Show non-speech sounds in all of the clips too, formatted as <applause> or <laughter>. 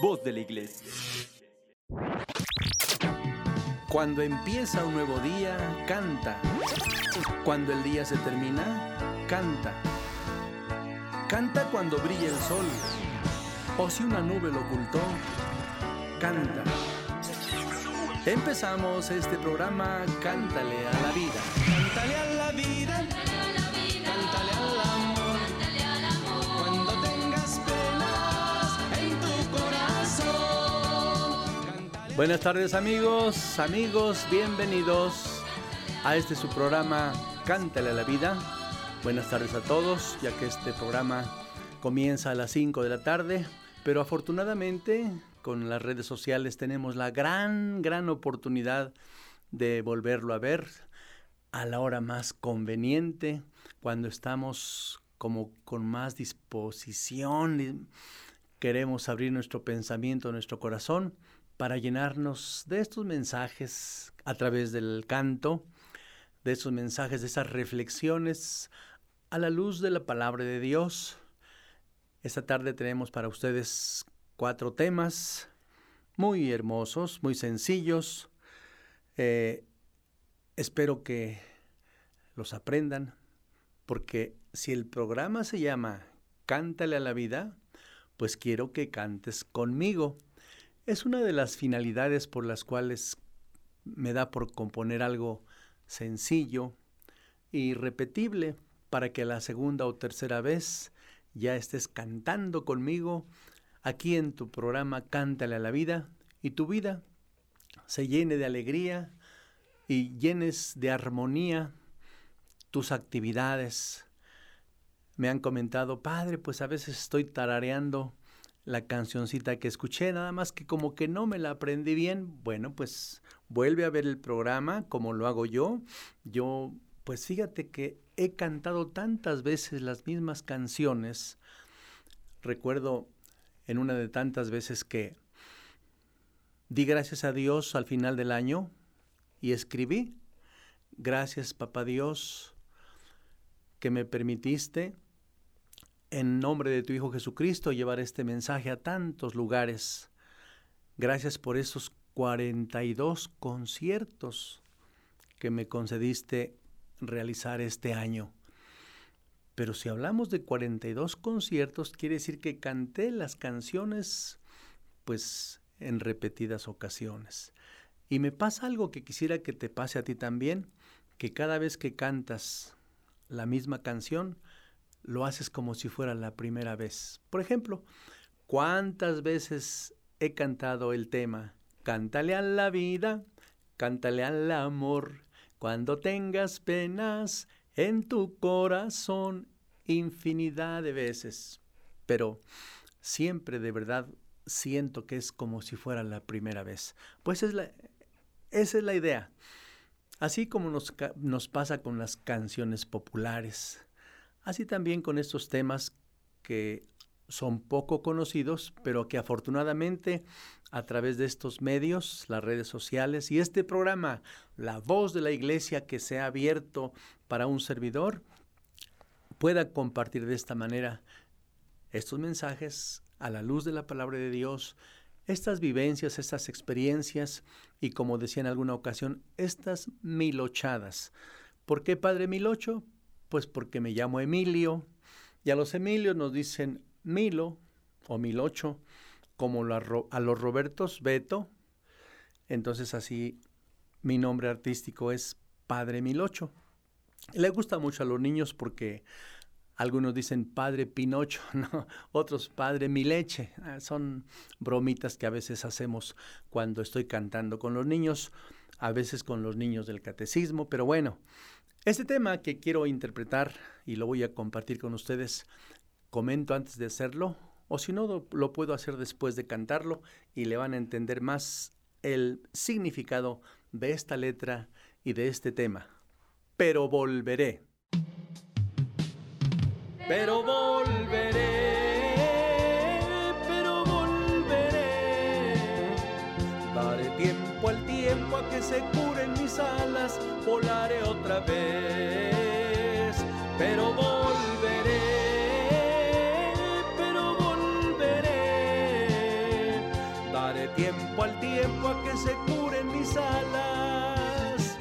voz de la iglesia. Cuando empieza un nuevo día, canta. Cuando el día se termina, canta. Canta cuando brilla el sol. O si una nube lo ocultó, canta. Empezamos este programa Cántale a la vida. Cántale a la Buenas tardes amigos, amigos, bienvenidos a este su programa Cántale a la vida. Buenas tardes a todos, ya que este programa comienza a las 5 de la tarde, pero afortunadamente con las redes sociales tenemos la gran, gran oportunidad de volverlo a ver a la hora más conveniente, cuando estamos como con más disposición, queremos abrir nuestro pensamiento, nuestro corazón, para llenarnos de estos mensajes a través del canto, de esos mensajes, de esas reflexiones a la luz de la palabra de Dios. Esta tarde tenemos para ustedes cuatro temas muy hermosos, muy sencillos. Eh, espero que los aprendan, porque si el programa se llama Cántale a la vida, pues quiero que cantes conmigo. Es una de las finalidades por las cuales me da por componer algo sencillo y repetible para que la segunda o tercera vez ya estés cantando conmigo aquí en tu programa Cántale a la vida y tu vida se llene de alegría y llenes de armonía tus actividades. Me han comentado, padre, pues a veces estoy tarareando la cancioncita que escuché, nada más que como que no me la aprendí bien. Bueno, pues vuelve a ver el programa como lo hago yo. Yo, pues fíjate que he cantado tantas veces las mismas canciones. Recuerdo en una de tantas veces que di gracias a Dios al final del año y escribí, gracias papá Dios que me permitiste en nombre de tu Hijo Jesucristo llevar este mensaje a tantos lugares. Gracias por esos 42 conciertos que me concediste realizar este año. Pero si hablamos de 42 conciertos, quiere decir que canté las canciones pues en repetidas ocasiones. Y me pasa algo que quisiera que te pase a ti también, que cada vez que cantas la misma canción, lo haces como si fuera la primera vez. Por ejemplo, ¿cuántas veces he cantado el tema Cántale a la vida, cántale al amor, cuando tengas penas en tu corazón, infinidad de veces. Pero siempre de verdad siento que es como si fuera la primera vez. Pues es la, esa es la idea. Así como nos, nos pasa con las canciones populares, así también con estos temas que son poco conocidos, pero que afortunadamente a través de estos medios, las redes sociales y este programa, La Voz de la Iglesia que se ha abierto para un servidor, pueda compartir de esta manera estos mensajes a la luz de la palabra de Dios, estas vivencias, estas experiencias y como decía en alguna ocasión, estas milochadas. ¿Por qué Padre Milocho? Pues porque me llamo Emilio y a los Emilios nos dicen Milo o Milocho, como a los Robertos Beto. Entonces así mi nombre artístico es Padre Milocho. Le gusta mucho a los niños porque algunos dicen Padre Pinocho, <laughs> ¿no? otros Padre Mi Leche. Ah, son bromitas que a veces hacemos cuando estoy cantando con los niños, a veces con los niños del catecismo, pero bueno, este tema que quiero interpretar y lo voy a compartir con ustedes, comento antes de hacerlo, o si no, lo puedo hacer después de cantarlo y le van a entender más el significado de esta letra y de este tema. Pero volveré. Pero volveré, pero volveré. Daré tiempo al tiempo a que se curen mis alas, volaré otra vez. Pero volveré, pero volveré. tiempo al tiempo a que se curen mis alas.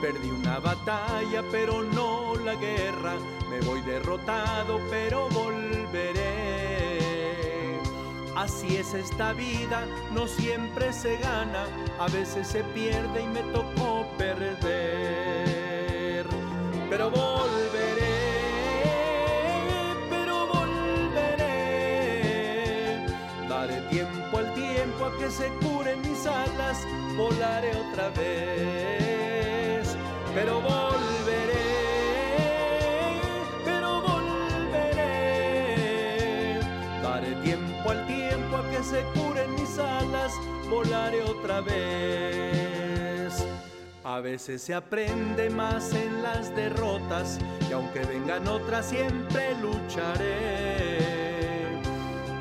Perdí una batalla, pero no la guerra. Me voy derrotado, pero volveré. Así es esta vida, no siempre se gana, a veces se pierde y me tocó perder. Pero volveré, pero volveré. Daré tiempo al tiempo a que se curen mis alas, volaré otra vez. Pero volveré, se curen mis alas, volaré otra vez. A veces se aprende más en las derrotas y aunque vengan otras siempre lucharé.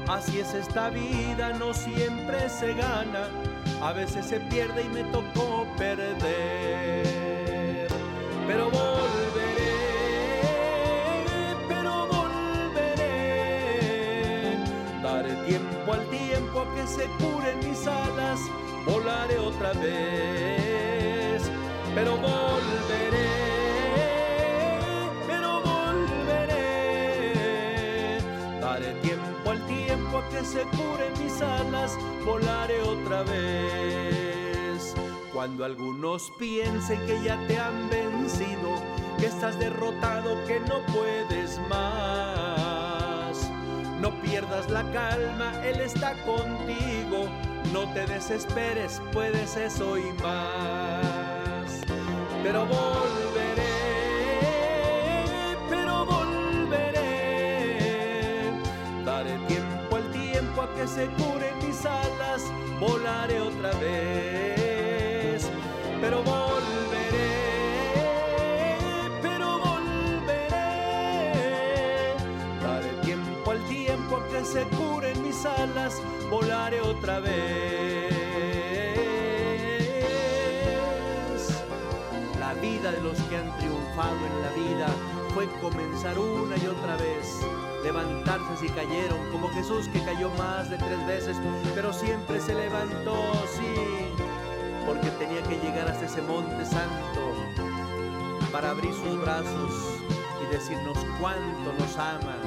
Así es esta vida, no siempre se gana, a veces se pierde y me tocó perder. Pero volveré, al tiempo a que se curen mis alas, volaré otra vez. Pero volveré, pero volveré. Daré tiempo al tiempo a que se curen mis alas, volaré otra vez. Cuando algunos piensen que ya te han vencido, que estás derrotado, que no puedes más. No pierdas la calma, Él está contigo. No te desesperes, puedes eso y más. Pero volveré, pero volveré. Daré tiempo al tiempo a que se curen mis alas, volaré otra vez. Pero volveré, se curen mis alas, volaré otra vez. La vida de los que han triunfado en la vida fue comenzar una y otra vez, levantarse si cayeron, como Jesús que cayó más de tres veces, pero siempre se levantó, sí, porque tenía que llegar hasta ese monte santo para abrir sus brazos y decirnos cuánto nos ama.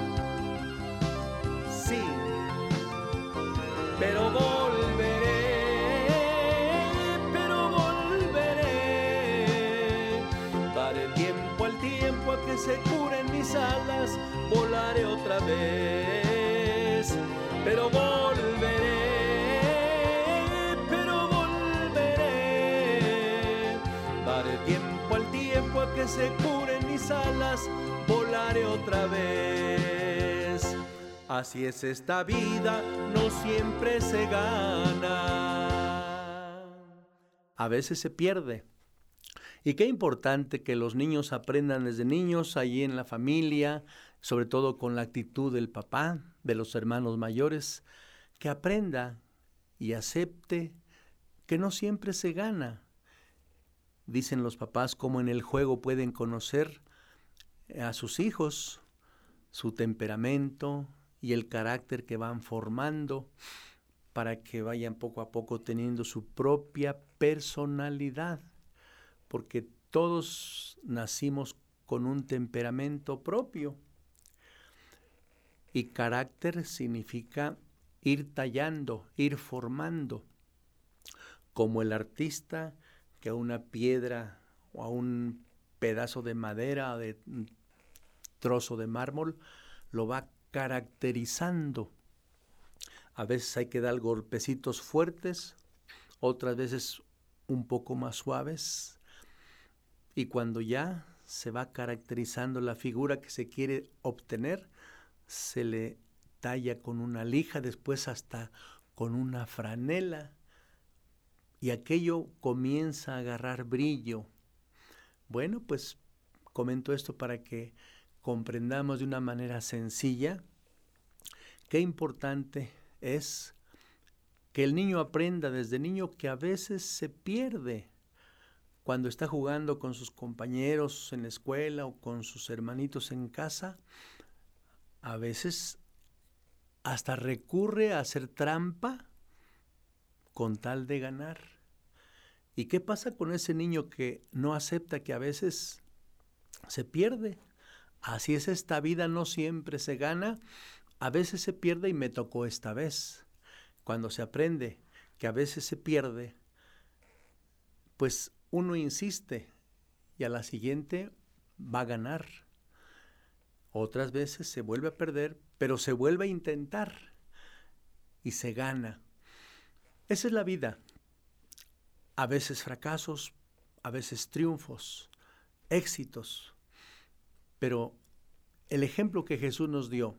Pero volveré, pero volveré. Daré tiempo al tiempo a que se curen mis alas, volaré otra vez. Pero volveré, pero volveré. Daré tiempo al tiempo a que se curen mis alas, volaré otra vez. Así es esta vida, no siempre se gana. A veces se pierde. Y qué importante que los niños aprendan desde niños, allí en la familia, sobre todo con la actitud del papá, de los hermanos mayores, que aprenda y acepte que no siempre se gana. Dicen los papás cómo en el juego pueden conocer a sus hijos, su temperamento y el carácter que van formando para que vayan poco a poco teniendo su propia personalidad, porque todos nacimos con un temperamento propio. Y carácter significa ir tallando, ir formando, como el artista que a una piedra o a un pedazo de madera o de trozo de mármol lo va caracterizando. A veces hay que dar golpecitos fuertes, otras veces un poco más suaves. Y cuando ya se va caracterizando la figura que se quiere obtener, se le talla con una lija, después hasta con una franela. Y aquello comienza a agarrar brillo. Bueno, pues comento esto para que comprendamos de una manera sencilla qué importante es que el niño aprenda desde niño que a veces se pierde cuando está jugando con sus compañeros en la escuela o con sus hermanitos en casa. A veces hasta recurre a hacer trampa con tal de ganar. ¿Y qué pasa con ese niño que no acepta que a veces se pierde? Así es esta vida, no siempre se gana, a veces se pierde y me tocó esta vez. Cuando se aprende que a veces se pierde, pues uno insiste y a la siguiente va a ganar. Otras veces se vuelve a perder, pero se vuelve a intentar y se gana. Esa es la vida. A veces fracasos, a veces triunfos, éxitos. Pero el ejemplo que Jesús nos dio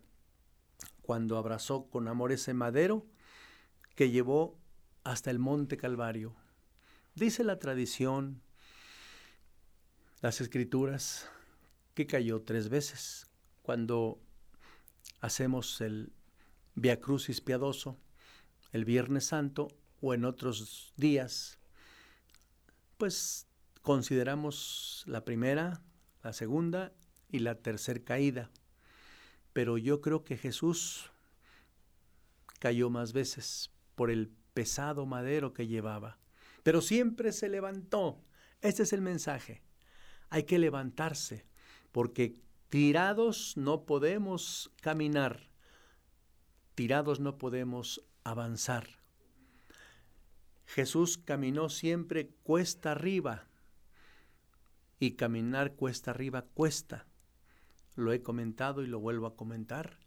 cuando abrazó con amor ese madero que llevó hasta el monte Calvario. Dice la tradición, las escrituras, que cayó tres veces cuando hacemos el Via Crucis piadoso, el Viernes Santo o en otros días, pues consideramos la primera, la segunda y la tercera caída. Pero yo creo que Jesús cayó más veces por el pesado madero que llevaba. Pero siempre se levantó. Este es el mensaje. Hay que levantarse, porque tirados no podemos caminar, tirados no podemos avanzar. Jesús caminó siempre cuesta arriba y caminar cuesta arriba cuesta. Lo he comentado y lo vuelvo a comentar.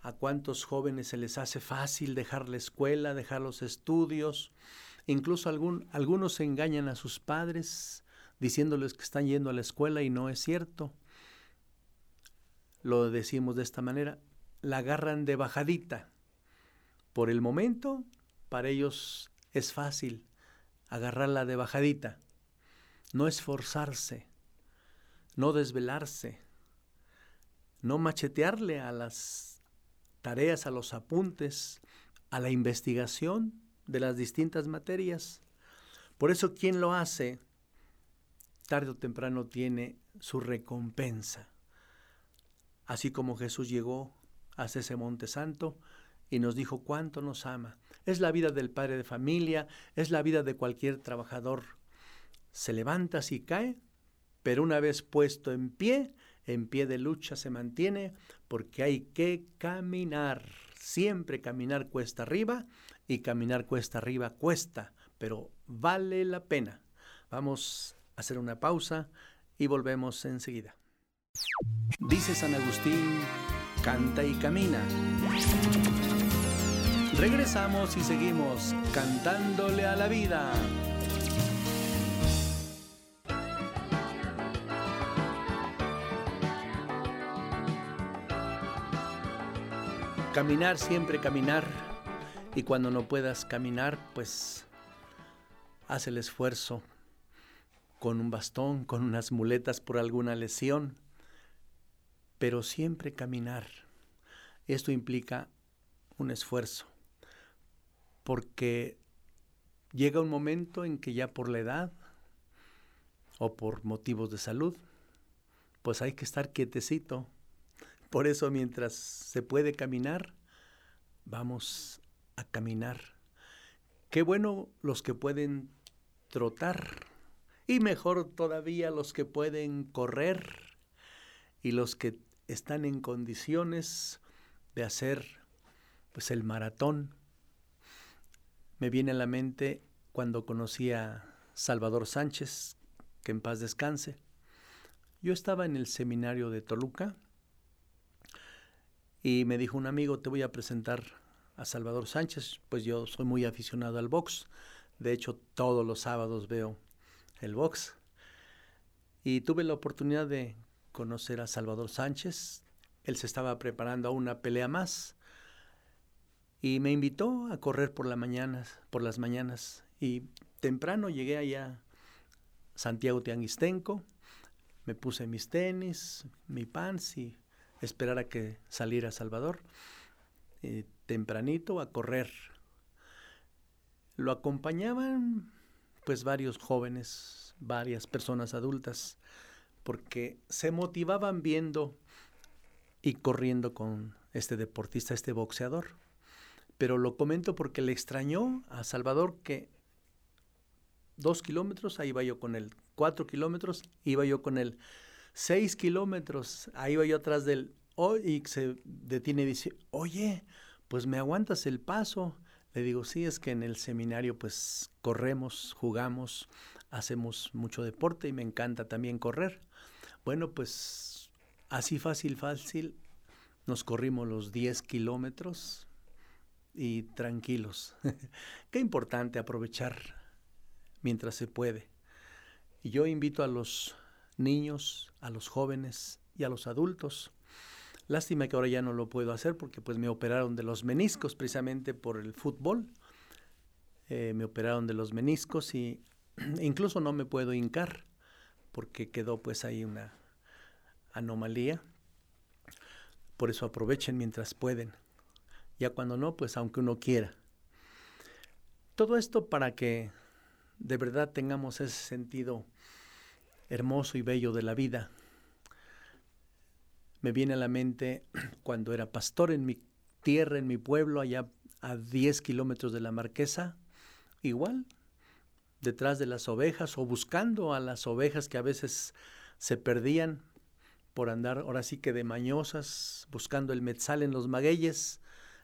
¿A cuántos jóvenes se les hace fácil dejar la escuela, dejar los estudios? Incluso algún, algunos engañan a sus padres diciéndoles que están yendo a la escuela y no es cierto. Lo decimos de esta manera, la agarran de bajadita. Por el momento, para ellos es fácil agarrarla de bajadita, no esforzarse, no desvelarse, no machetearle a las tareas, a los apuntes, a la investigación de las distintas materias. Por eso quien lo hace, tarde o temprano tiene su recompensa. Así como Jesús llegó hasta ese monte santo y nos dijo cuánto nos ama. Es la vida del padre de familia, es la vida de cualquier trabajador. Se levanta si cae, pero una vez puesto en pie, en pie de lucha se mantiene porque hay que caminar. Siempre caminar cuesta arriba y caminar cuesta arriba cuesta, pero vale la pena. Vamos a hacer una pausa y volvemos enseguida. Dice San Agustín, canta y camina. Regresamos y seguimos cantándole a la vida. Caminar, siempre caminar. Y cuando no puedas caminar, pues haz el esfuerzo con un bastón, con unas muletas por alguna lesión, pero siempre caminar. Esto implica un esfuerzo, porque llega un momento en que ya por la edad o por motivos de salud, pues hay que estar quietecito, por eso mientras se puede caminar, vamos a caminar. Qué bueno los que pueden trotar y mejor todavía los que pueden correr y los que están en condiciones de hacer pues el maratón. Me viene a la mente cuando conocí a Salvador Sánchez, que en paz descanse. Yo estaba en el seminario de Toluca y me dijo un amigo, te voy a presentar a Salvador Sánchez, pues yo soy muy aficionado al box. De hecho, todos los sábados veo el box. Y tuve la oportunidad de conocer a Salvador Sánchez. Él se estaba preparando a una pelea más y me invitó a correr por, la mañana, por las mañanas. Y temprano llegué allá Santiago Tianguistenco, me puse mis tenis, mi pants y esperar a que saliera Salvador eh, tempranito a correr. Lo acompañaban pues varios jóvenes, varias personas adultas, porque se motivaban viendo y corriendo con este deportista, este boxeador. Pero lo comento porque le extrañó a Salvador que dos kilómetros, ahí iba yo con él, cuatro kilómetros, iba yo con él, seis kilómetros, ahí iba yo atrás del, oh, y se detiene y dice, oye, pues me aguantas el paso. Le digo, sí, es que en el seminario pues corremos, jugamos, hacemos mucho deporte y me encanta también correr. Bueno, pues así fácil, fácil, nos corrimos los 10 kilómetros y tranquilos. <laughs> Qué importante aprovechar mientras se puede. Y yo invito a los niños, a los jóvenes y a los adultos. Lástima que ahora ya no lo puedo hacer porque pues me operaron de los meniscos precisamente por el fútbol. Eh, me operaron de los meniscos y <clears throat> incluso no me puedo hincar porque quedó pues ahí una anomalía. Por eso aprovechen mientras pueden. Ya cuando no, pues aunque uno quiera. Todo esto para que de verdad tengamos ese sentido hermoso y bello de la vida. Me viene a la mente <clears throat> cuando era pastor en mi tierra, en mi pueblo, allá a 10 kilómetros de la marquesa, igual, detrás de las ovejas o buscando a las ovejas que a veces se perdían por andar ahora sí que de mañosas, buscando el metzal en los magueyes.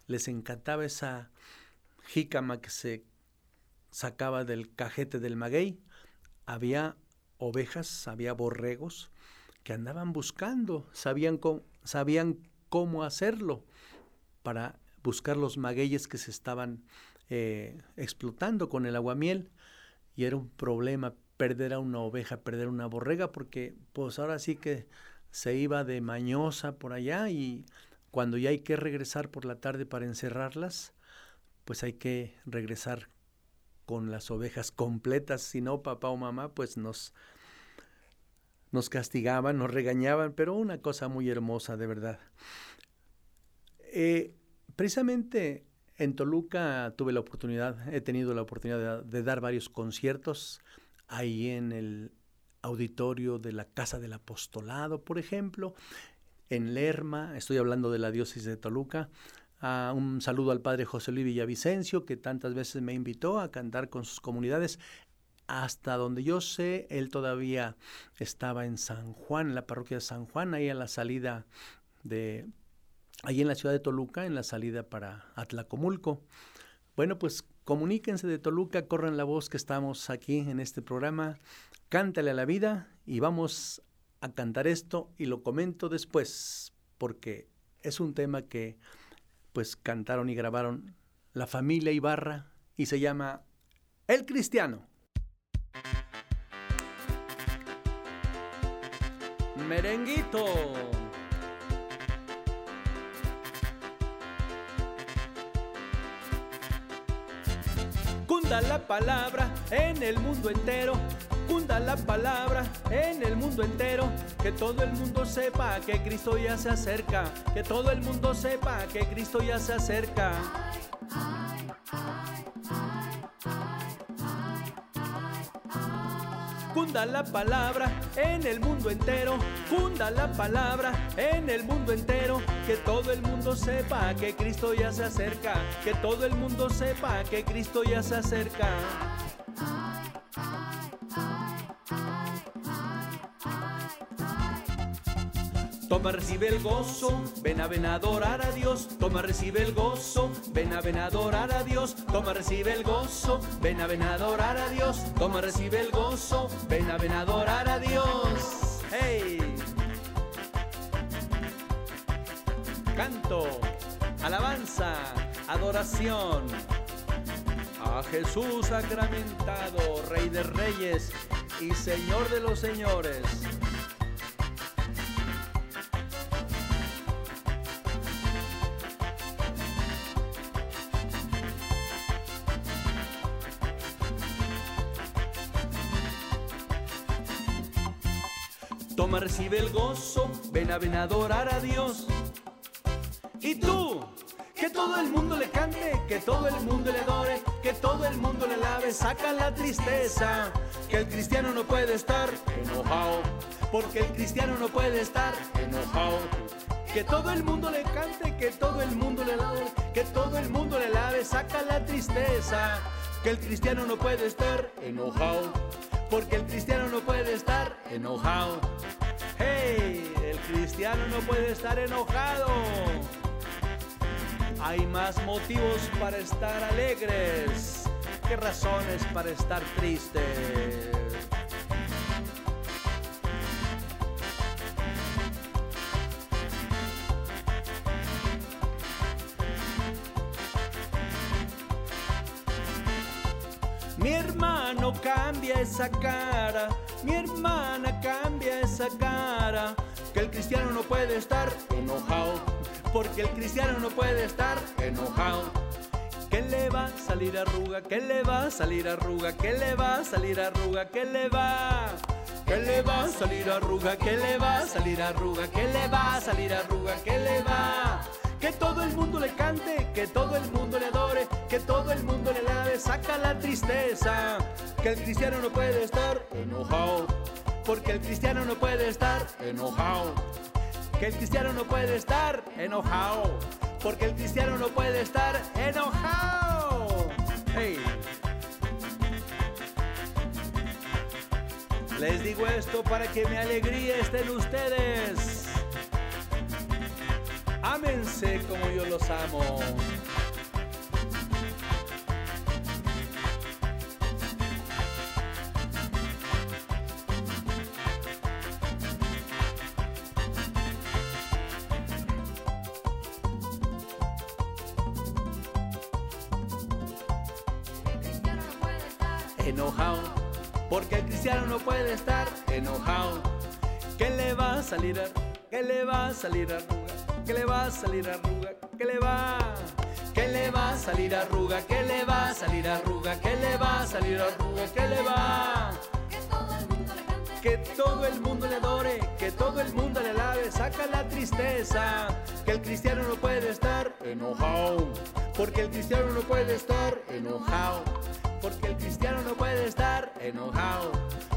Les encantaba esa jícama que se sacaba del cajete del maguey. Había ovejas, había borregos que andaban buscando, sabían cómo, sabían cómo hacerlo para buscar los magueyes que se estaban eh, explotando con el aguamiel. Y era un problema perder a una oveja, perder una borrega, porque pues ahora sí que se iba de mañosa por allá y cuando ya hay que regresar por la tarde para encerrarlas, pues hay que regresar con las ovejas completas, si no papá o mamá pues nos nos castigaban, nos regañaban, pero una cosa muy hermosa de verdad. Eh, precisamente en Toluca tuve la oportunidad, he tenido la oportunidad de, dar varios conciertos ahí en el auditorio de la Casa del Apostolado, por ejemplo, en Lerma, estoy hablando de la diócesis de Toluca. Un saludo al padre José Luis Villavicencio, que tantas veces me invitó a cantar con sus comunidades. Hasta donde yo sé, él todavía estaba en San Juan, en la parroquia de San Juan, ahí a la salida de ahí en la ciudad de Toluca, en la salida para Atlacomulco. Bueno, pues comuníquense de Toluca, corran la voz que estamos aquí en este programa. Cántale a la vida y vamos a cantar esto y lo comento después porque es un tema que pues cantaron y grabaron la familia Ibarra y se llama El Cristiano. Merenguito. Cunda la palabra en el mundo entero. Cunda la palabra en el mundo entero. Que todo el mundo sepa que Cristo ya se acerca. Que todo el mundo sepa que Cristo ya se acerca. Cunda la palabra en el mundo entero. Cunda la palabra en el mundo entero. Que todo el mundo sepa que Cristo ya se acerca. Que todo el mundo sepa que Cristo ya se acerca. Toma, recibe el gozo, ven a ven a Dios. Toma, recibe el gozo, ven a ven a Dios. Toma, recibe el gozo, ven a ven a Dios. Toma, recibe el gozo, ven a ven a adorar a Dios. ¡Hey! Canto, alabanza, adoración. A Jesús sacramentado, Rey de Reyes y Señor de los Señores. Toma, recibe el gozo, ven a ven a adorar a Dios. Y tú, que todo el mundo le cante, que todo el mundo le adore, que todo el mundo le lave, saca la tristeza. Que el cristiano no puede estar enojado, porque el cristiano no puede estar enojado. que todo el mundo le cante, que todo el mundo le lave, que todo el mundo le lave, saca la tristeza, que el cristiano no puede estar enojado, porque el cristiano no puede estar enojado. Hey, el cristiano no puede estar enojado. Hay más motivos para estar alegres que razones para estar tristes. Esa cara, mi hermana cambia esa cara, que el cristiano no puede estar enojado, porque el cristiano no puede estar enojado. Que le va a salir arruga, que le va a salir arruga, que le va a salir arruga, que le va. Que le va a salir arruga, que le va a salir arruga, que le va a salir arruga, que le va. Que todo el mundo le cante, que todo el mundo le adore, que todo el mundo le lave, saca la tristeza. Que el cristiano no puede estar enojado, porque el cristiano no puede estar enojado. Que el cristiano no puede estar enojado, porque el cristiano no puede estar enojado. Hey. Les digo esto para que mi alegría esté en ustedes. Ámense como yo los amo. Enojado, porque el cristiano no puede estar enojado. ¿Qué le va a salir? ¿Qué le va a salir a salir arruga? ¿Qué le va? ¿Qué le va a salir arruga? ¿Qué le va a salir arruga? ¿Qué le va a salir arruga? ¿Qué le va? Que todo el mundo le cante. Que todo el mundo le adore, que todo el mundo le lave, saca la tristeza. Que el cristiano no puede estar enojado, porque el cristiano no puede estar enojado, porque el cristiano no puede estar enojado,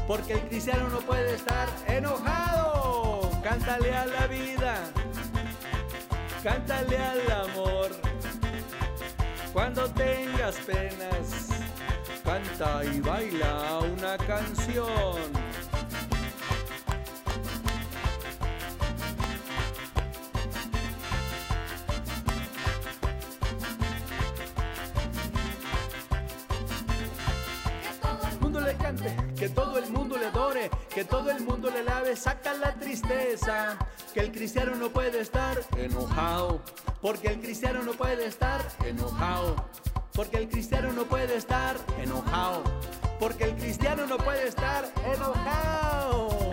porque el cristiano no puede estar enojado. Cántale a la vida, cántale al amor. Cuando tengas penas, canta y baila una canción. Que todo el mundo le adore, que todo el mundo le lave, saca la tristeza, que el cristiano no puede estar enojado, porque el cristiano no puede estar enojado, porque el cristiano no puede estar enojado, porque el cristiano no puede estar enojado.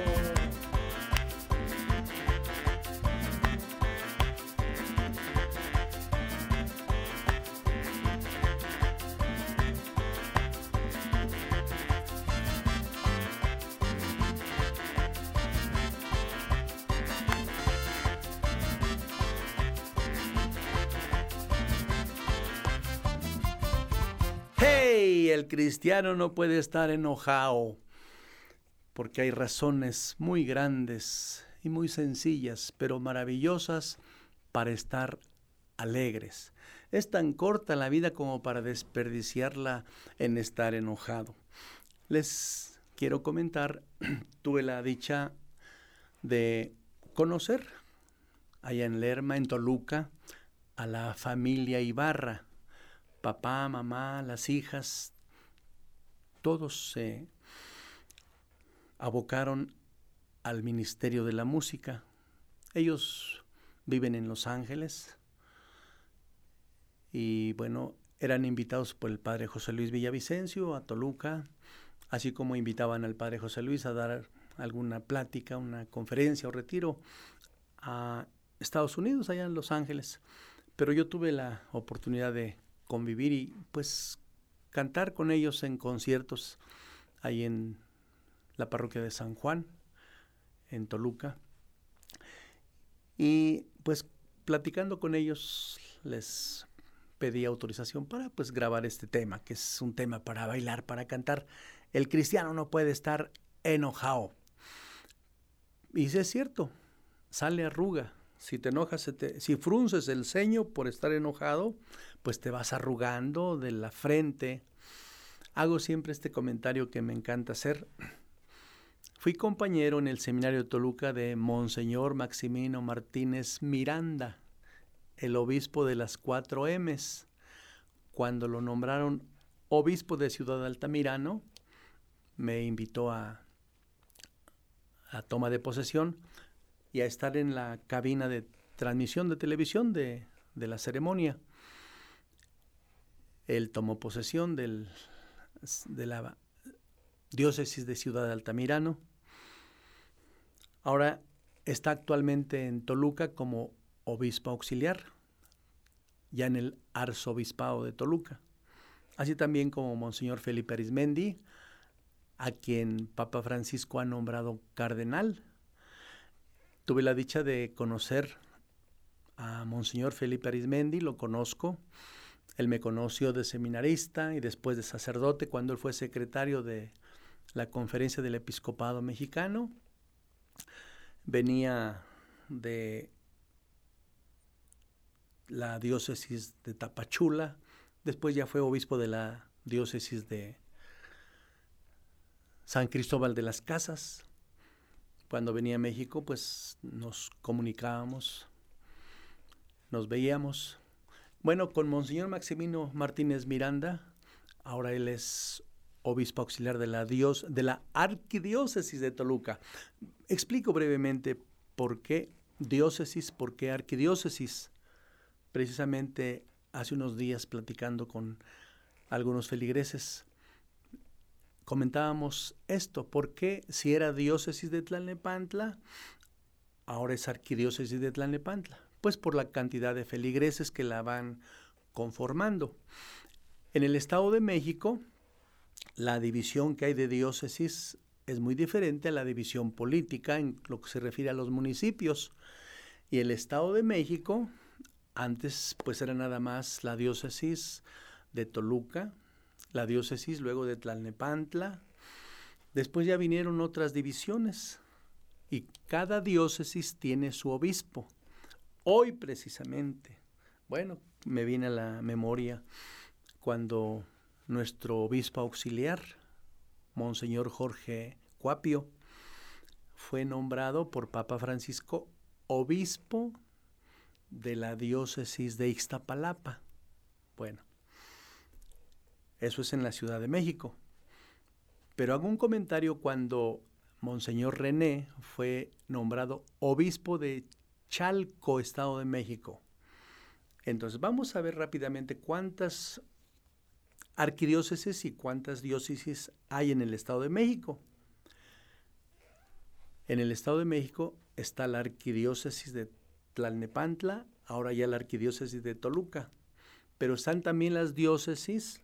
Cristiano no puede estar enojado porque hay razones muy grandes y muy sencillas, pero maravillosas para estar alegres. Es tan corta la vida como para desperdiciarla en estar enojado. Les quiero comentar, <clears throat> tuve la dicha de conocer allá en Lerma, en Toluca, a la familia Ibarra papá, mamá, las hijas, todos se abocaron al ministerio de la música. Ellos viven en Los Ángeles y bueno, eran invitados por el padre José Luis Villavicencio a Toluca, así como invitaban al padre José Luis a dar alguna plática, una conferencia o retiro a Estados Unidos, allá en Los Ángeles. Pero yo tuve la oportunidad de convivir y pues cantar con ellos en conciertos ahí en la parroquia de San Juan, en Toluca. Y pues platicando con ellos les pedí autorización para pues grabar este tema, que es un tema para bailar, para cantar. El cristiano no puede estar enojado. Y si es cierto, sale arruga, Si te enojas, si frunces el ceño por estar enojado, pues te vas arrugando de la frente. Hago siempre este comentario que me encanta hacer. Fui compañero en el seminario de Toluca de Monseñor Maximino Martínez Miranda, el obispo de las cuatro M's. Cuando lo nombraron obispo de Ciudad Altamirano, me invitó a, a toma de posesión y a estar en la cabina de transmisión de televisión de, de la ceremonia. Él tomó posesión del, de la diócesis de Ciudad de Altamirano. Ahora está actualmente en Toluca como obispo auxiliar, ya en el arzobispado de Toluca. Así también como Monseñor Felipe Arismendi, a quien Papa Francisco ha nombrado cardenal. Tuve la dicha de conocer a Monseñor Felipe Arismendi, lo conozco. Él me conoció de seminarista y después de sacerdote cuando él fue secretario de la Conferencia del Episcopado Mexicano. Venía de la diócesis de Tapachula, después ya fue obispo de la diócesis de San Cristóbal de las Casas. Cuando venía a México, pues nos comunicábamos, nos veíamos. Bueno, con Monseñor Maximino Martínez Miranda, ahora él es obispo auxiliar de la, dios, de la arquidiócesis de Toluca. Explico brevemente por qué diócesis, por qué arquidiócesis. Precisamente hace unos días platicando con algunos feligreses, comentábamos esto, ¿por qué si era diócesis de Tlalnepantla, ahora es arquidiócesis de Tlalnepantla? Pues por la cantidad de feligreses que la van conformando. En el Estado de México, la división que hay de diócesis es muy diferente a la división política en lo que se refiere a los municipios. Y el Estado de México, antes pues era nada más la diócesis de Toluca, la diócesis luego de Tlalnepantla, después ya vinieron otras divisiones y cada diócesis tiene su obispo. Hoy precisamente, bueno, me viene a la memoria cuando nuestro obispo auxiliar, Monseñor Jorge Cuapio, fue nombrado por Papa Francisco obispo de la diócesis de Ixtapalapa. Bueno, eso es en la Ciudad de México. Pero hago un comentario cuando Monseñor René fue nombrado obispo de Chalco, Estado de México. Entonces vamos a ver rápidamente cuántas arquidiócesis y cuántas diócesis hay en el Estado de México. En el Estado de México está la arquidiócesis de Tlalnepantla, ahora ya la arquidiócesis de Toluca, pero están también las diócesis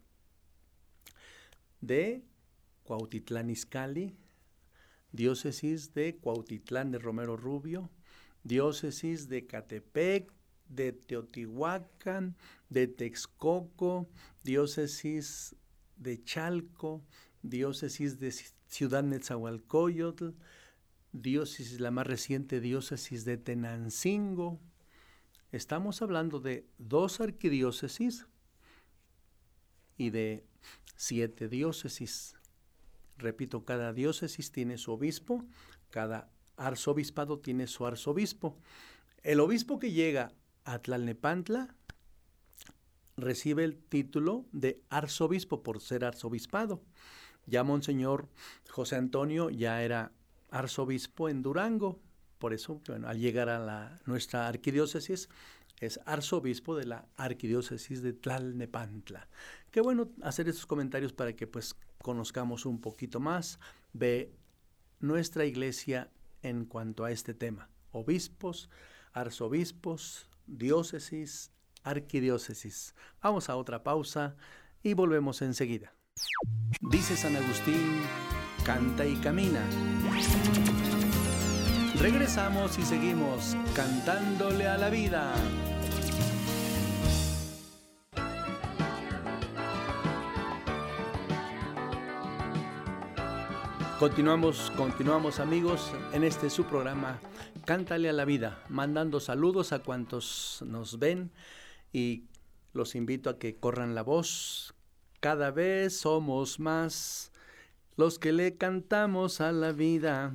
de Cuautitlán Izcalli, diócesis de Cuautitlán de Romero Rubio, diócesis de Catepec, de Teotihuacán, de Texcoco, diócesis de Chalco, diócesis de Ciudad Netzahualcoyotl, diócesis, la más reciente diócesis de Tenancingo. Estamos hablando de dos arquidiócesis y de siete diócesis. Repito, cada diócesis tiene su obispo, cada arzobispado tiene su arzobispo. El obispo que llega a Tlalnepantla recibe el título de arzobispo por ser arzobispado. Ya Monseñor José Antonio ya era arzobispo en Durango, por eso bueno, al llegar a la, nuestra arquidiócesis es arzobispo de la arquidiócesis de Tlalnepantla. Qué bueno hacer estos comentarios para que pues conozcamos un poquito más de nuestra iglesia en cuanto a este tema. Obispos, arzobispos, diócesis, arquidiócesis. Vamos a otra pausa y volvemos enseguida. Dice San Agustín, canta y camina. Regresamos y seguimos cantándole a la vida. Continuamos, continuamos amigos en este su programa Cántale a la vida, mandando saludos a cuantos nos ven y los invito a que corran la voz. Cada vez somos más los que le cantamos a la vida.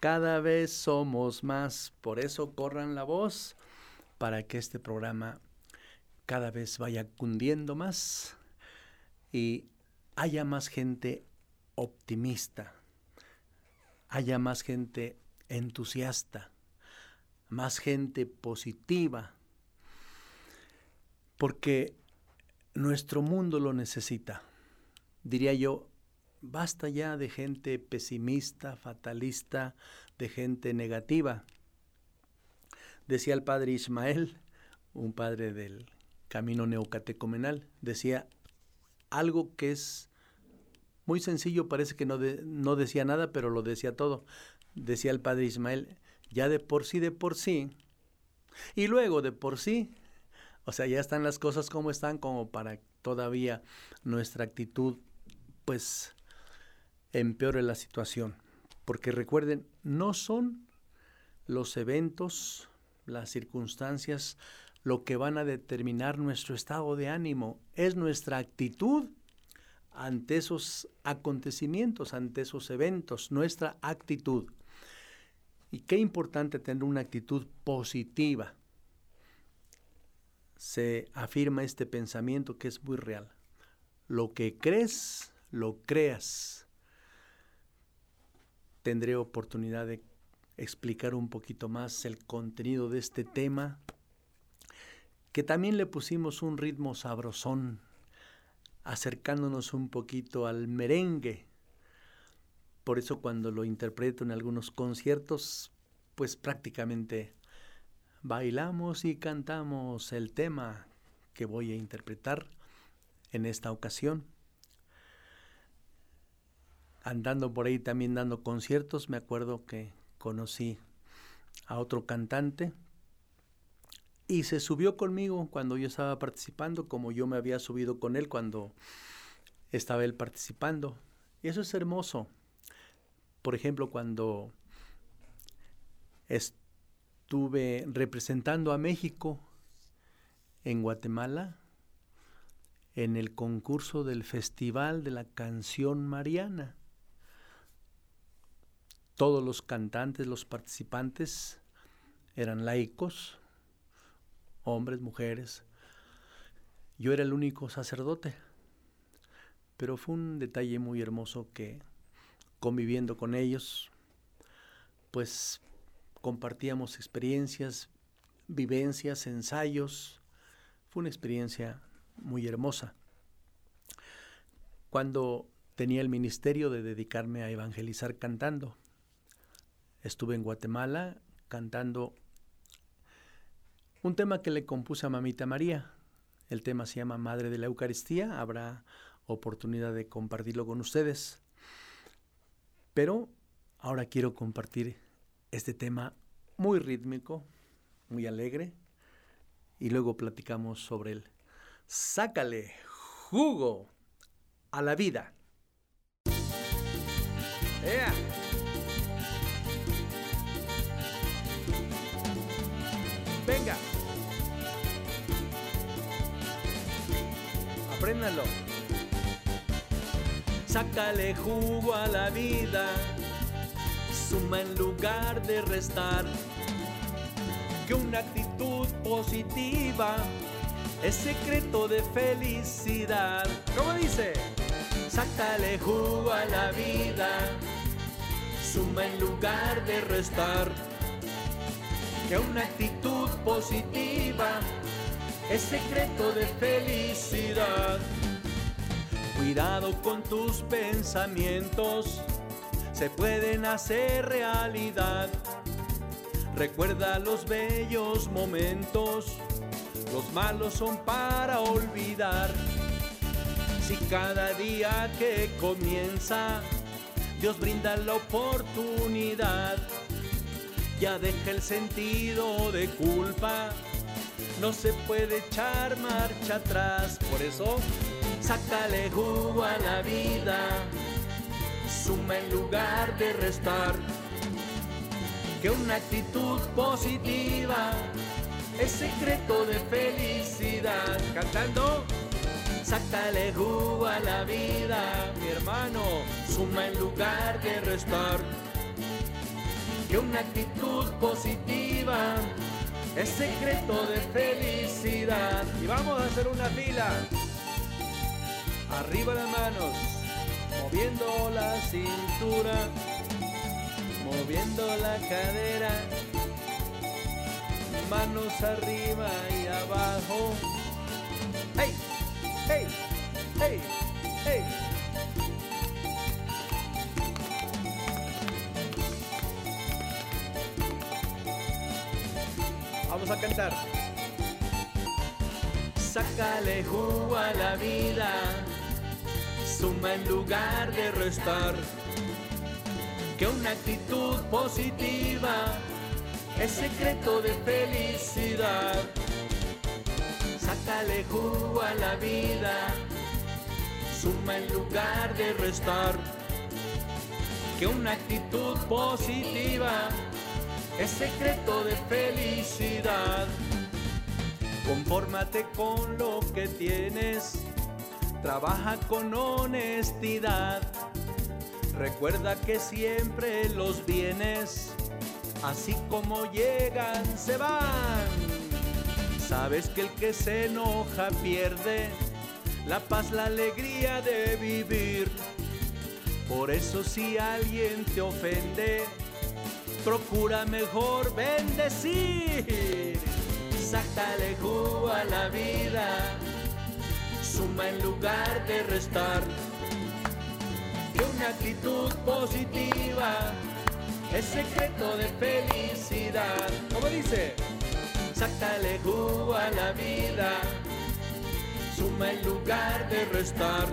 Cada vez somos más. Por eso corran la voz para que este programa cada vez vaya cundiendo más y haya más gente optimista, haya más gente entusiasta, más gente positiva, porque nuestro mundo lo necesita. Diría yo, basta ya de gente pesimista, fatalista, de gente negativa. Decía el padre Ismael, un padre del camino neocatecomenal, decía algo que es muy sencillo, parece que no, de, no decía nada, pero lo decía todo. Decía el padre Ismael, ya de por sí, de por sí, y luego de por sí, o sea, ya están las cosas como están, como para todavía nuestra actitud, pues, empeore la situación. Porque recuerden, no son los eventos, las circunstancias, lo que van a determinar nuestro estado de ánimo, es nuestra actitud ante esos acontecimientos, ante esos eventos, nuestra actitud. Y qué importante tener una actitud positiva. Se afirma este pensamiento que es muy real. Lo que crees, lo creas. Tendré oportunidad de explicar un poquito más el contenido de este tema, que también le pusimos un ritmo sabrosón, acercándonos un poquito al merengue. Por eso cuando lo interpreto en algunos conciertos, pues prácticamente bailamos y cantamos el tema que voy a interpretar en esta ocasión. Andando por ahí también dando conciertos, me acuerdo que conocí a otro cantante y se subió conmigo cuando yo estaba participando, como yo me había subido con él cuando estaba él participando. Y eso es hermoso. Por ejemplo, cuando estuve representando a México en Guatemala, en el concurso del Festival de la Canción Mariana. Todos los cantantes, los participantes eran laicos, hombres, mujeres. Yo era el único sacerdote, pero fue un detalle muy hermoso que conviviendo con ellos, pues compartíamos experiencias, vivencias, ensayos. Fue una experiencia muy hermosa. Cuando tenía el ministerio de dedicarme a evangelizar cantando, estuve en Guatemala cantando un tema que le compuse a Mamita María. El tema se llama Madre de la Eucaristía. Habrá oportunidad de compartirlo con ustedes. Pero ahora quiero compartir este tema muy rítmico, muy alegre. Y luego platicamos sobre él. Sácale jugo a la vida. Apréndalo. Sácale jugo a la vida. Suma en lugar de restar. Que una actitud positiva es secreto de felicidad. ¿Cómo dice? Sácale jugo a la vida. Suma en lugar de restar que una actitud positiva es secreto de felicidad. Cuidado con tus pensamientos, se pueden hacer realidad. Recuerda los bellos momentos, los malos son para olvidar. Si cada día que comienza, Dios brinda la oportunidad ya deja el sentido de culpa. No se puede echar marcha atrás, por eso sácale jugo a la vida. Suma en lugar de restar. que una actitud positiva es secreto de felicidad. Cantando, sácale jugo a la vida, mi hermano, suma en lugar de restar. Que una actitud positiva es secreto de felicidad. Y vamos a hacer una fila. Arriba las manos, moviendo la cintura, moviendo la cadera, manos arriba y abajo. ¡Hey! ¡Hey! ¡Hey! ¡Hey! Vamos a cantar. Sácale jugo a la vida, suma en lugar de restar. Que una actitud positiva es secreto de felicidad. Sácale jugo a la vida, suma en lugar de restar. Que una actitud positiva es secreto de felicidad. Confórmate con lo que tienes, trabaja con honestidad. Recuerda que siempre los bienes, así como llegan, se van. Sabes que el que se enoja pierde la paz, la alegría de vivir. Por eso si alguien te ofende, procura mejor bendecir. Sácale jugo a la vida, suma en lugar de restar. Que una actitud positiva es secreto de felicidad. Como dice, sácale jugo a la vida, suma en lugar de restar.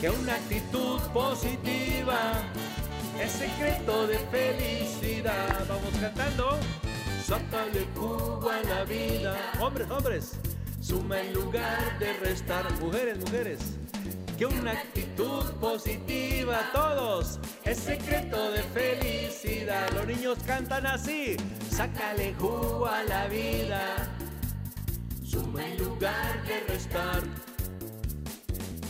Que una actitud positiva es secreto de felicidad. Vamos cantando. Sácale jugo a la vida. Hombres, hombres. Suma en lugar de restar. Mujeres, mujeres. Que una actitud positiva, todos, es secreto de felicidad. Los niños cantan así. Sácale jugo a la vida. Suma en lugar de restar.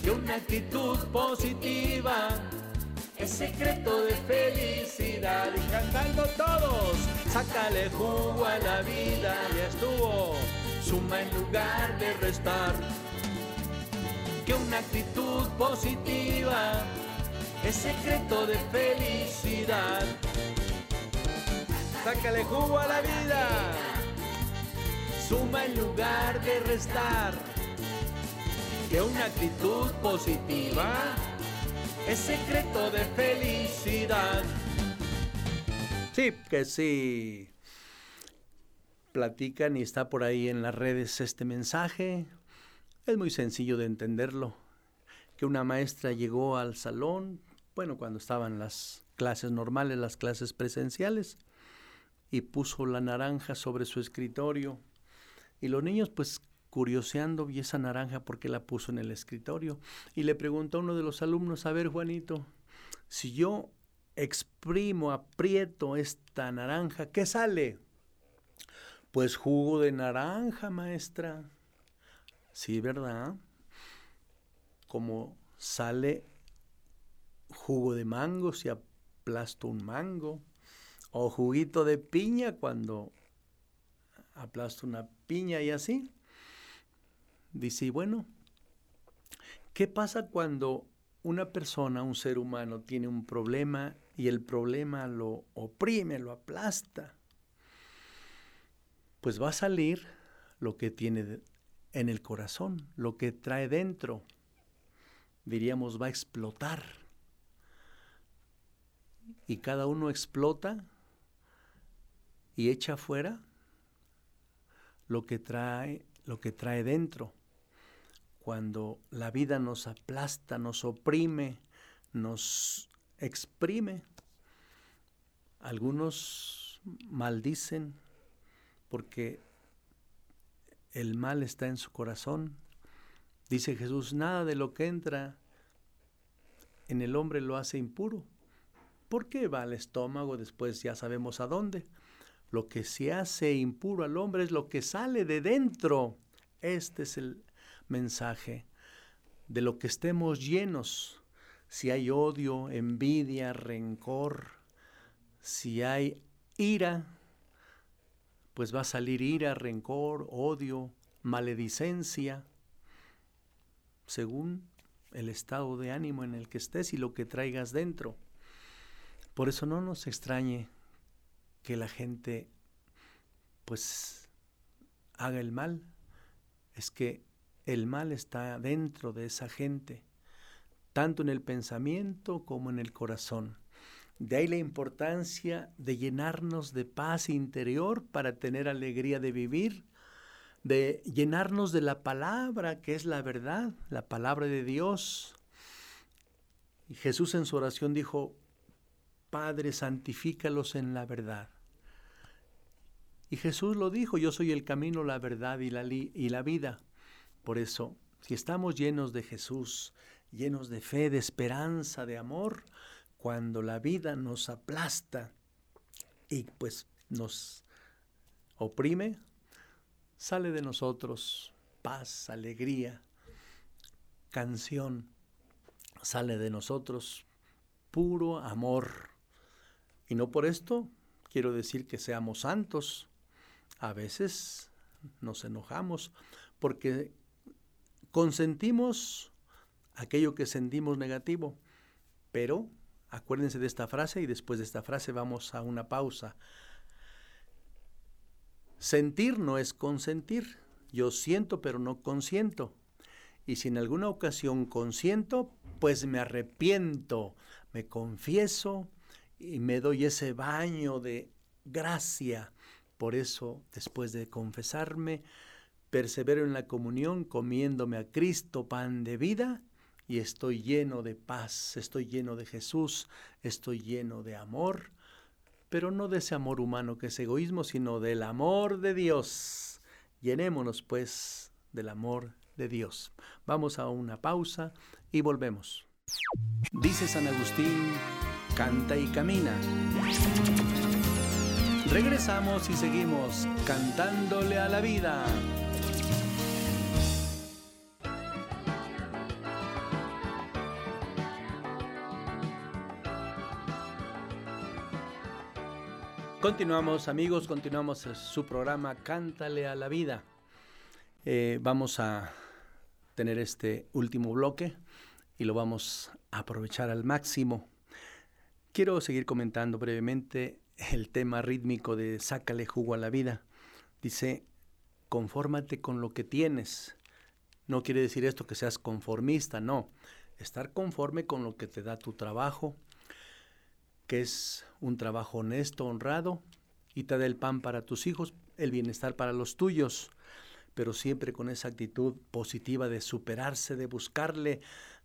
Que una actitud positiva es secreto de felicidad. Y cantando todos, sácale jugo a la vida, ya estuvo, suma en lugar de restar, que una actitud positiva es secreto de felicidad. Sácale jugo a la vida, suma en lugar de restar, que una actitud positiva es secreto de felicidad. Sí, que sí. Platican y está por ahí en las redes este mensaje. Es muy sencillo de entenderlo. Que una maestra llegó al salón, bueno, cuando estaban las clases normales, las clases presenciales, y puso la naranja sobre su escritorio. Y los niños pues curioseando, vi esa naranja porque la puso en el escritorio. Y le preguntó a uno de los alumnos, a ver Juanito, si yo exprimo, aprieto esta naranja, ¿qué sale? Pues jugo de naranja, maestra. Sí, ¿verdad? Como sale jugo de mango si aplasto un mango. O juguito de piña cuando aplasto una piña y así. Dice, y bueno, ¿qué pasa cuando una persona, un ser humano, tiene un problema y el problema lo oprime, lo aplasta? Pues va a salir lo que tiene en el corazón, lo que trae dentro. Diríamos, va a explotar. Y cada uno explota y echa afuera lo que trae, lo que trae dentro cuando la vida nos aplasta, nos oprime, nos exprime. Algunos maldicen porque el mal está en su corazón. Dice Jesús, nada de lo que entra en el hombre lo hace impuro. ¿Por qué va al estómago? Después ya sabemos a dónde. Lo que se hace impuro al hombre es lo que sale de dentro. Este es el mensaje de lo que estemos llenos. Si hay odio, envidia, rencor, si hay ira, pues va a salir ira, rencor, odio, maledicencia, según el estado de ánimo en el que estés y lo que traigas dentro. Por eso no nos extrañe que la gente pues haga el mal. Es que el mal está dentro de esa gente, tanto en el pensamiento como en el corazón. De ahí la importancia de llenarnos de paz interior para tener alegría de vivir, de llenarnos de la palabra que es la verdad, la palabra de Dios. Y Jesús en su oración dijo, Padre, santifícalos en la verdad. Y Jesús lo dijo, yo soy el camino, la verdad y la, y la vida. Por eso, si estamos llenos de Jesús, llenos de fe, de esperanza, de amor, cuando la vida nos aplasta y pues nos oprime, sale de nosotros paz, alegría, canción, sale de nosotros puro amor. Y no por esto quiero decir que seamos santos. A veces nos enojamos porque consentimos aquello que sentimos negativo, pero acuérdense de esta frase y después de esta frase vamos a una pausa. Sentir no es consentir. Yo siento pero no consiento. Y si en alguna ocasión consiento, pues me arrepiento, me confieso y me doy ese baño de gracia. Por eso, después de confesarme, persevero en la comunión comiéndome a Cristo pan de vida y estoy lleno de paz, estoy lleno de Jesús, estoy lleno de amor pero no de ese amor humano que es egoísmo, sino del amor de Dios. Llenémonos pues del amor de Dios. Vamos a una pausa y volvemos. Dice San Agustín, canta y camina. Regresamos y seguimos cantándole a la vida. Continuamos amigos, continuamos su programa Cántale a la vida. Eh, vamos a tener este último bloque y lo vamos a aprovechar al máximo. Quiero seguir comentando brevemente el tema rítmico de Sácale jugo a la vida. Dice, confórmate con lo que tienes. No quiere decir esto que seas conformista, no. Estar conforme con lo que te da tu trabajo, que es un trabajo honesto, honrado, y te da el pan para tus hijos, el bienestar para los tuyos, pero siempre con esa actitud positiva de superarse, de buscarle,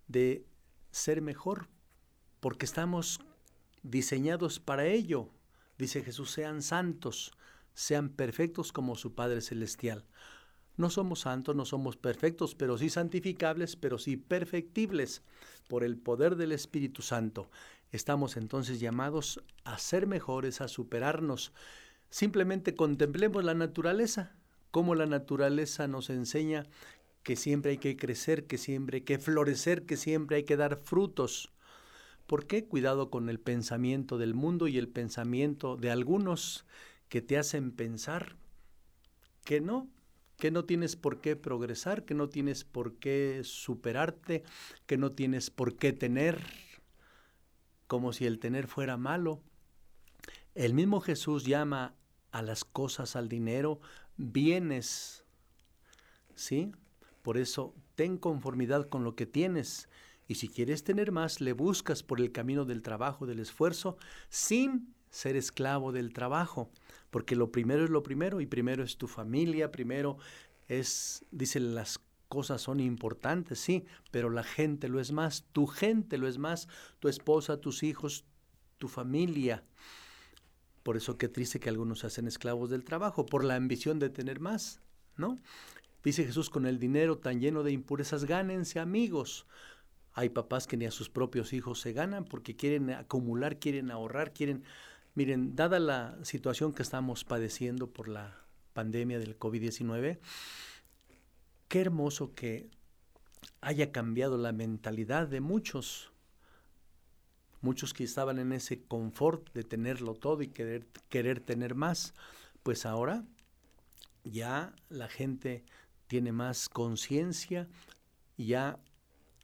de ser mejor, porque estamos diseñados para ello. Dice Jesús, sean santos, sean perfectos como su Padre Celestial. No somos santos, no somos perfectos, pero sí santificables, pero sí perfectibles por el poder del Espíritu Santo. Estamos entonces llamados a ser mejores, a superarnos. Simplemente contemplemos la naturaleza, cómo la naturaleza nos enseña que siempre hay que crecer, que siempre hay que florecer, que siempre hay que dar frutos. ¿Por qué? Cuidado con el pensamiento del mundo y el pensamiento de algunos que te hacen pensar que no, que no tienes por qué progresar, que no tienes por qué superarte, que no tienes por qué tener, como si el tener fuera malo. El mismo Jesús llama a las cosas, al dinero, bienes. ¿Sí? Por eso, ten conformidad con lo que tienes. Y si quieres tener más, le buscas por el camino del trabajo, del esfuerzo, sin ser esclavo del trabajo. Porque lo primero es lo primero y primero es tu familia, primero es, dicen las cosas son importantes, sí, pero la gente lo es más, tu gente lo es más, tu esposa, tus hijos, tu familia. Por eso qué triste que algunos se hacen esclavos del trabajo, por la ambición de tener más, ¿no? Dice Jesús, con el dinero tan lleno de impurezas, gánense amigos. Hay papás que ni a sus propios hijos se ganan porque quieren acumular, quieren ahorrar, quieren... Miren, dada la situación que estamos padeciendo por la pandemia del COVID-19, qué hermoso que haya cambiado la mentalidad de muchos. Muchos que estaban en ese confort de tenerlo todo y querer, querer tener más, pues ahora ya la gente tiene más conciencia, ya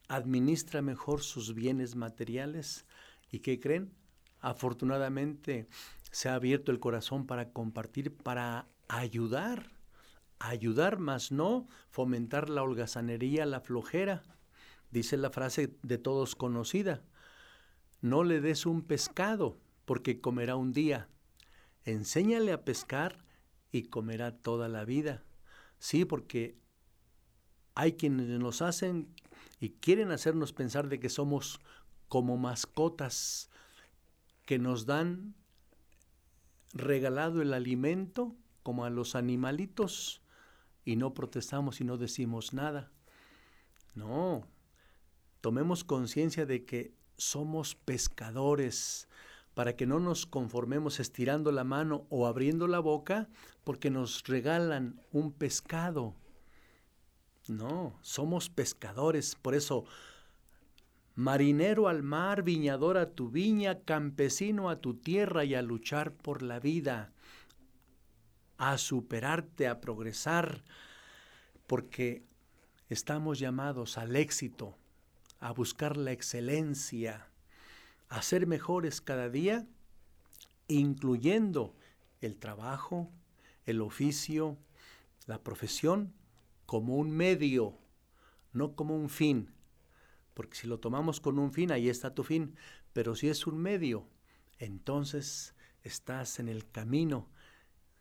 administra mejor sus bienes materiales y ¿qué creen? Afortunadamente se ha abierto el corazón para compartir, para ayudar, ayudar más no fomentar la holgazanería, la flojera. Dice la frase de todos conocida, no le des un pescado porque comerá un día. Enséñale a pescar y comerá toda la vida. Sí, porque hay quienes nos hacen y quieren hacernos pensar de que somos como mascotas que nos dan regalado el alimento como a los animalitos y no protestamos y no decimos nada. No, tomemos conciencia de que somos pescadores para que no nos conformemos estirando la mano o abriendo la boca porque nos regalan un pescado. No, somos pescadores, por eso marinero al mar, viñador a tu viña, campesino a tu tierra y a luchar por la vida, a superarte, a progresar, porque estamos llamados al éxito, a buscar la excelencia, a ser mejores cada día, incluyendo el trabajo, el oficio, la profesión, como un medio, no como un fin. Porque si lo tomamos con un fin, ahí está tu fin. Pero si es un medio, entonces estás en el camino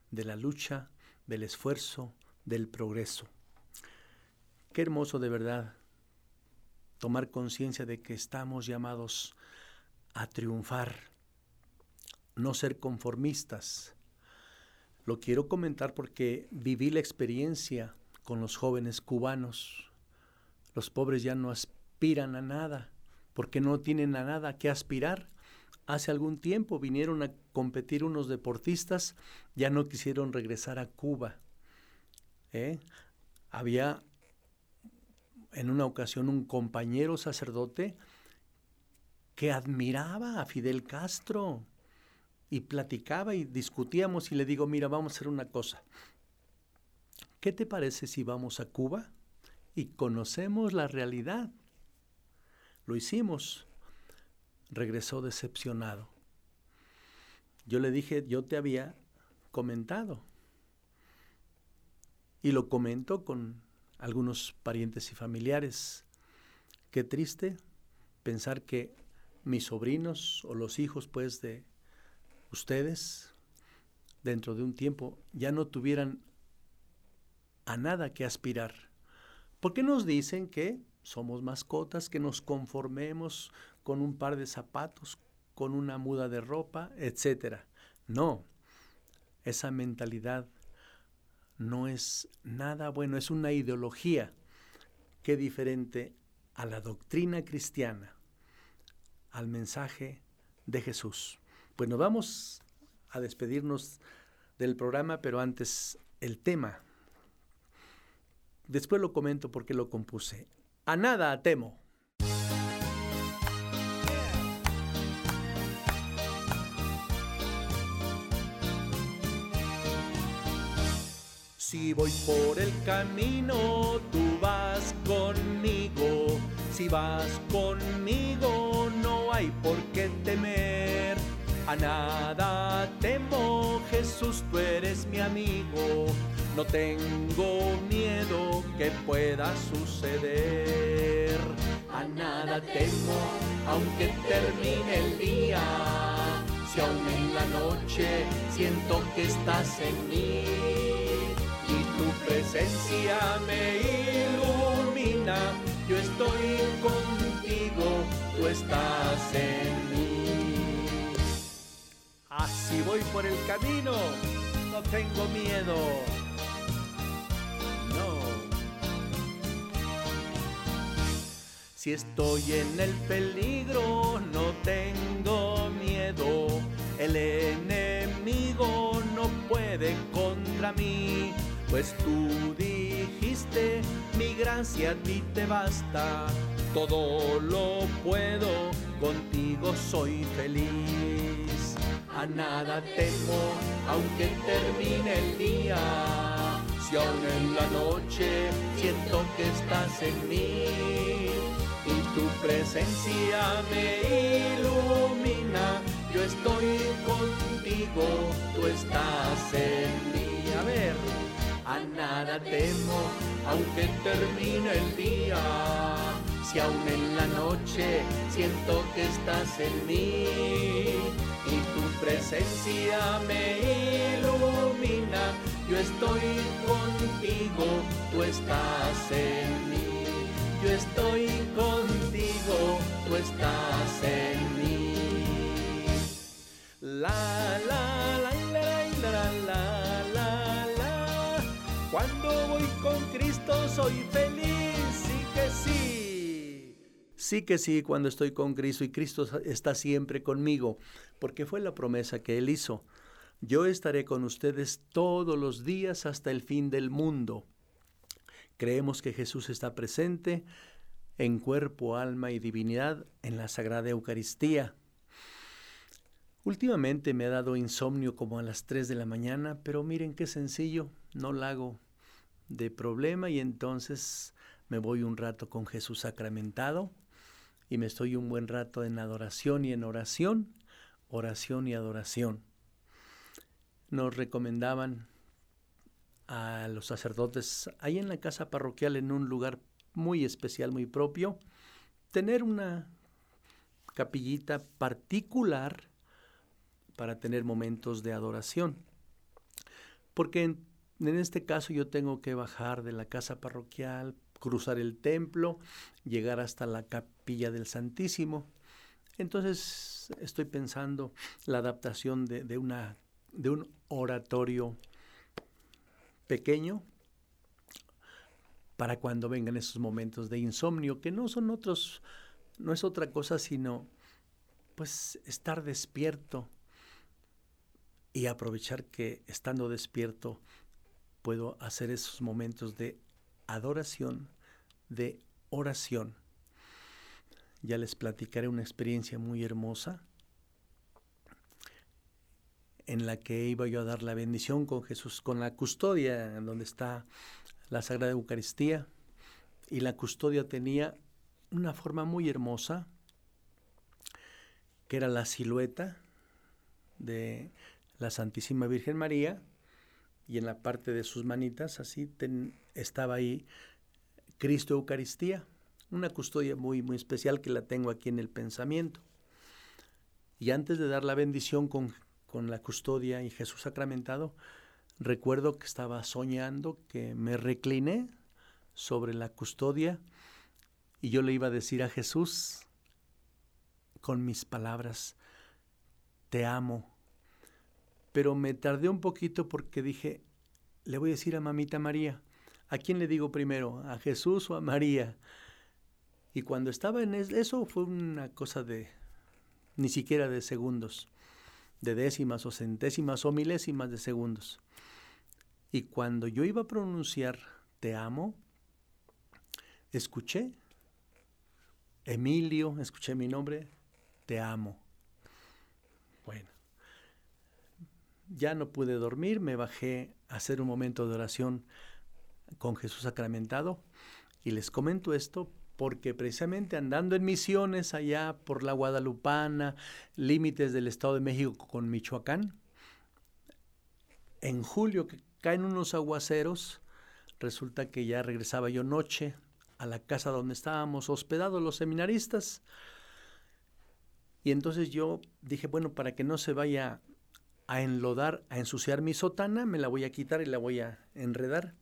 de la lucha, del esfuerzo, del progreso. Qué hermoso de verdad tomar conciencia de que estamos llamados a triunfar, no ser conformistas. Lo quiero comentar porque viví la experiencia con los jóvenes cubanos. Los pobres ya no aspiran a nada, porque no tienen a nada que aspirar. Hace algún tiempo vinieron a competir unos deportistas, ya no quisieron regresar a Cuba. ¿eh? Había en una ocasión un compañero sacerdote que admiraba a Fidel Castro y platicaba y discutíamos y le digo, mira, vamos a hacer una cosa. ¿Qué te parece si vamos a Cuba y conocemos la realidad? Lo hicimos. Regresó decepcionado. Yo le dije, yo te había comentado. Y lo comento con algunos parientes y familiares. Qué triste pensar que mis sobrinos o los hijos pues de ustedes dentro de un tiempo ya no tuvieran a nada que aspirar. ¿Por qué nos dicen que somos mascotas, que nos conformemos con un par de zapatos, con una muda de ropa, etcétera? No, esa mentalidad no es nada bueno, es una ideología que diferente a la doctrina cristiana, al mensaje de Jesús. Pues nos vamos a despedirnos del programa, pero antes el tema. Después lo comento porque lo compuse. A nada temo. Si voy por el camino, tú vas conmigo. Si vas conmigo, no hay por qué temer. A nada temo, Jesús, tú eres mi amigo. No tengo miedo que pueda suceder. A nada temo, aunque termine el día. Si aún en la noche siento que estás en mí y tu presencia me ilumina. Yo estoy contigo, tú estás en mí. Así voy por el camino, no tengo miedo. No. Si estoy en el peligro, no tengo miedo. El enemigo no puede contra mí, pues tú dijiste, mi gracia a ti te basta. Todo lo puedo, contigo soy feliz. A nada temo, aunque termine el día. Si aún en la noche siento que estás en mí y tu presencia me ilumina, yo estoy contigo, tú estás en mí. A ver, a nada temo, aunque termine el día. Si aún en la noche siento que estás en mí y tu presencia me ilumina. Yo estoy contigo, tú estás en mí. Yo estoy contigo, tú estás en mí. La la la la la la la la. Cuando voy con Cristo soy feliz. Sí que sí, cuando estoy con Cristo y Cristo está siempre conmigo, porque fue la promesa que Él hizo. Yo estaré con ustedes todos los días hasta el fin del mundo. Creemos que Jesús está presente en cuerpo, alma y divinidad en la Sagrada Eucaristía. Últimamente me ha dado insomnio como a las 3 de la mañana, pero miren qué sencillo, no la hago de problema y entonces me voy un rato con Jesús sacramentado y me estoy un buen rato en adoración y en oración, oración y adoración. Nos recomendaban a los sacerdotes ahí en la casa parroquial en un lugar muy especial, muy propio, tener una capillita particular para tener momentos de adoración. Porque en, en, este caso yo tengo que bajar de la casa parroquial, cruzar el templo, llegar hasta la capilla del Santísimo. Entonces estoy pensando la adaptación de, de una, de un oratorio pequeño para cuando vengan esos momentos de insomnio, que no son otros, no es otra cosa sino pues estar despierto y aprovechar que estando despierto puedo hacer esos momentos de adoración, de oración. Ya les platicaré una experiencia muy hermosa en la que iba yo a dar la bendición con Jesús, con la custodia, en donde está la Sagrada Eucaristía. Y la custodia tenía una forma muy hermosa, que era la silueta de la Santísima Virgen María, y en la parte de sus manitas, así ten, estaba ahí Cristo Eucaristía, una custodia muy, muy especial que la tengo aquí en el pensamiento. Y antes de dar la bendición con con la custodia y Jesús sacramentado, recuerdo que estaba soñando que me recliné sobre la custodia y yo le iba a decir a Jesús con mis palabras, te amo. Pero me tardé un poquito porque dije, le voy a decir a mamita María. ¿A quién le digo primero? ¿A Jesús o a María? Y cuando estaba en eso fue una cosa de ni siquiera de segundos de décimas o centésimas o milésimas de segundos. Y cuando yo iba a pronunciar te amo, escuché, Emilio, escuché mi nombre, te amo. Bueno, ya no pude dormir, me bajé a hacer un momento de oración con Jesús sacramentado y les comento esto porque precisamente andando en misiones allá por la Guadalupana, límites del Estado de México con Michoacán, en julio que caen unos aguaceros, resulta que ya regresaba yo noche a la casa donde estábamos hospedados los seminaristas. Y entonces yo dije, bueno, para que no se vaya a enlodar, a ensuciar mi sotana, me la voy a quitar y la voy a enredar.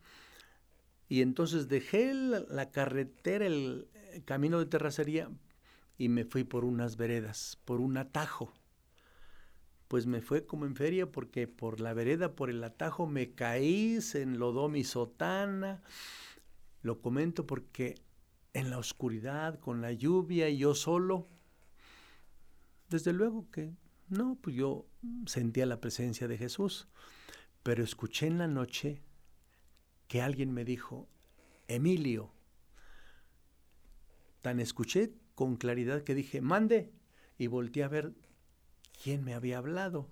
Y entonces dejé la, carretera, el, el camino de terracería y me fui por unas veredas, por un atajo. Pues me fue como en feria porque por la vereda, por el atajo, me caí, se enlodó mi sotana. Lo comento porque en la oscuridad, con la lluvia y yo solo. Desde luego que no, pues yo sentía la presencia de Jesús, pero escuché en la noche que alguien me dijo, Emilio, tan escuché con claridad que dije, mande, y volteé a ver quién me había hablado.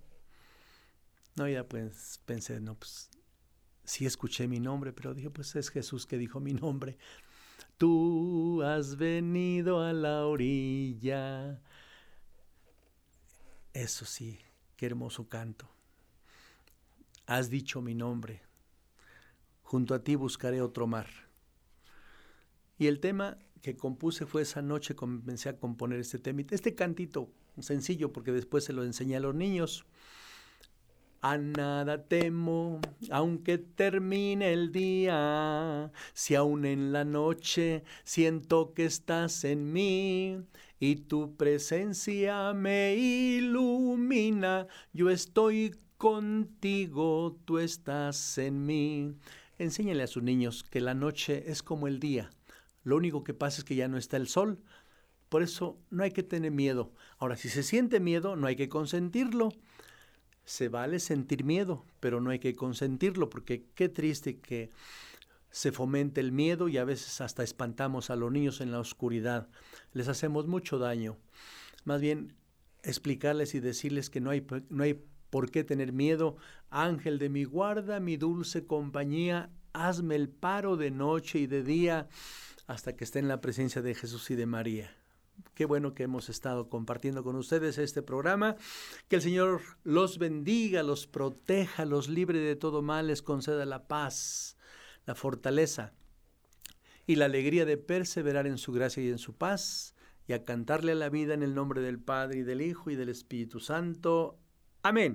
No, ya pues pensé, no, pues sí escuché mi nombre, pero dije, pues es Jesús que dijo mi nombre. Tú has venido a la orilla. Eso sí, qué hermoso canto. Has dicho mi nombre. Junto a ti buscaré otro mar. Y el tema que compuse fue esa noche, comencé a componer este tema. Este cantito, sencillo, porque después se lo enseñé a los niños. A nada temo, aunque termine el día, si aún en la noche siento que estás en mí y tu presencia me ilumina, yo estoy contigo, tú estás en mí. Enséñale a sus niños que la noche es como el día. Lo único que pasa es que ya no está el sol. Por eso no hay que tener miedo. Ahora, si se siente miedo, no hay que consentirlo se vale sentir miedo, pero no hay que consentirlo, porque qué triste que se fomente el miedo y a veces hasta espantamos a los niños en la oscuridad. Les hacemos mucho daño. Más bien, explicarles y decirles que no hay, no hay por qué tener miedo. Ángel de mi guarda, mi dulce compañía, hazme el paro de noche y de día hasta que esté en la presencia de Jesús y de María. Qué bueno que hemos estado compartiendo con ustedes este programa. Que el Señor los bendiga, los proteja, los libre de todo mal, les conceda la paz, la fortaleza y la alegría de perseverar en su gracia y en su paz y a cantarle a la vida en el nombre del Padre y del Hijo y del Espíritu Santo. Amén.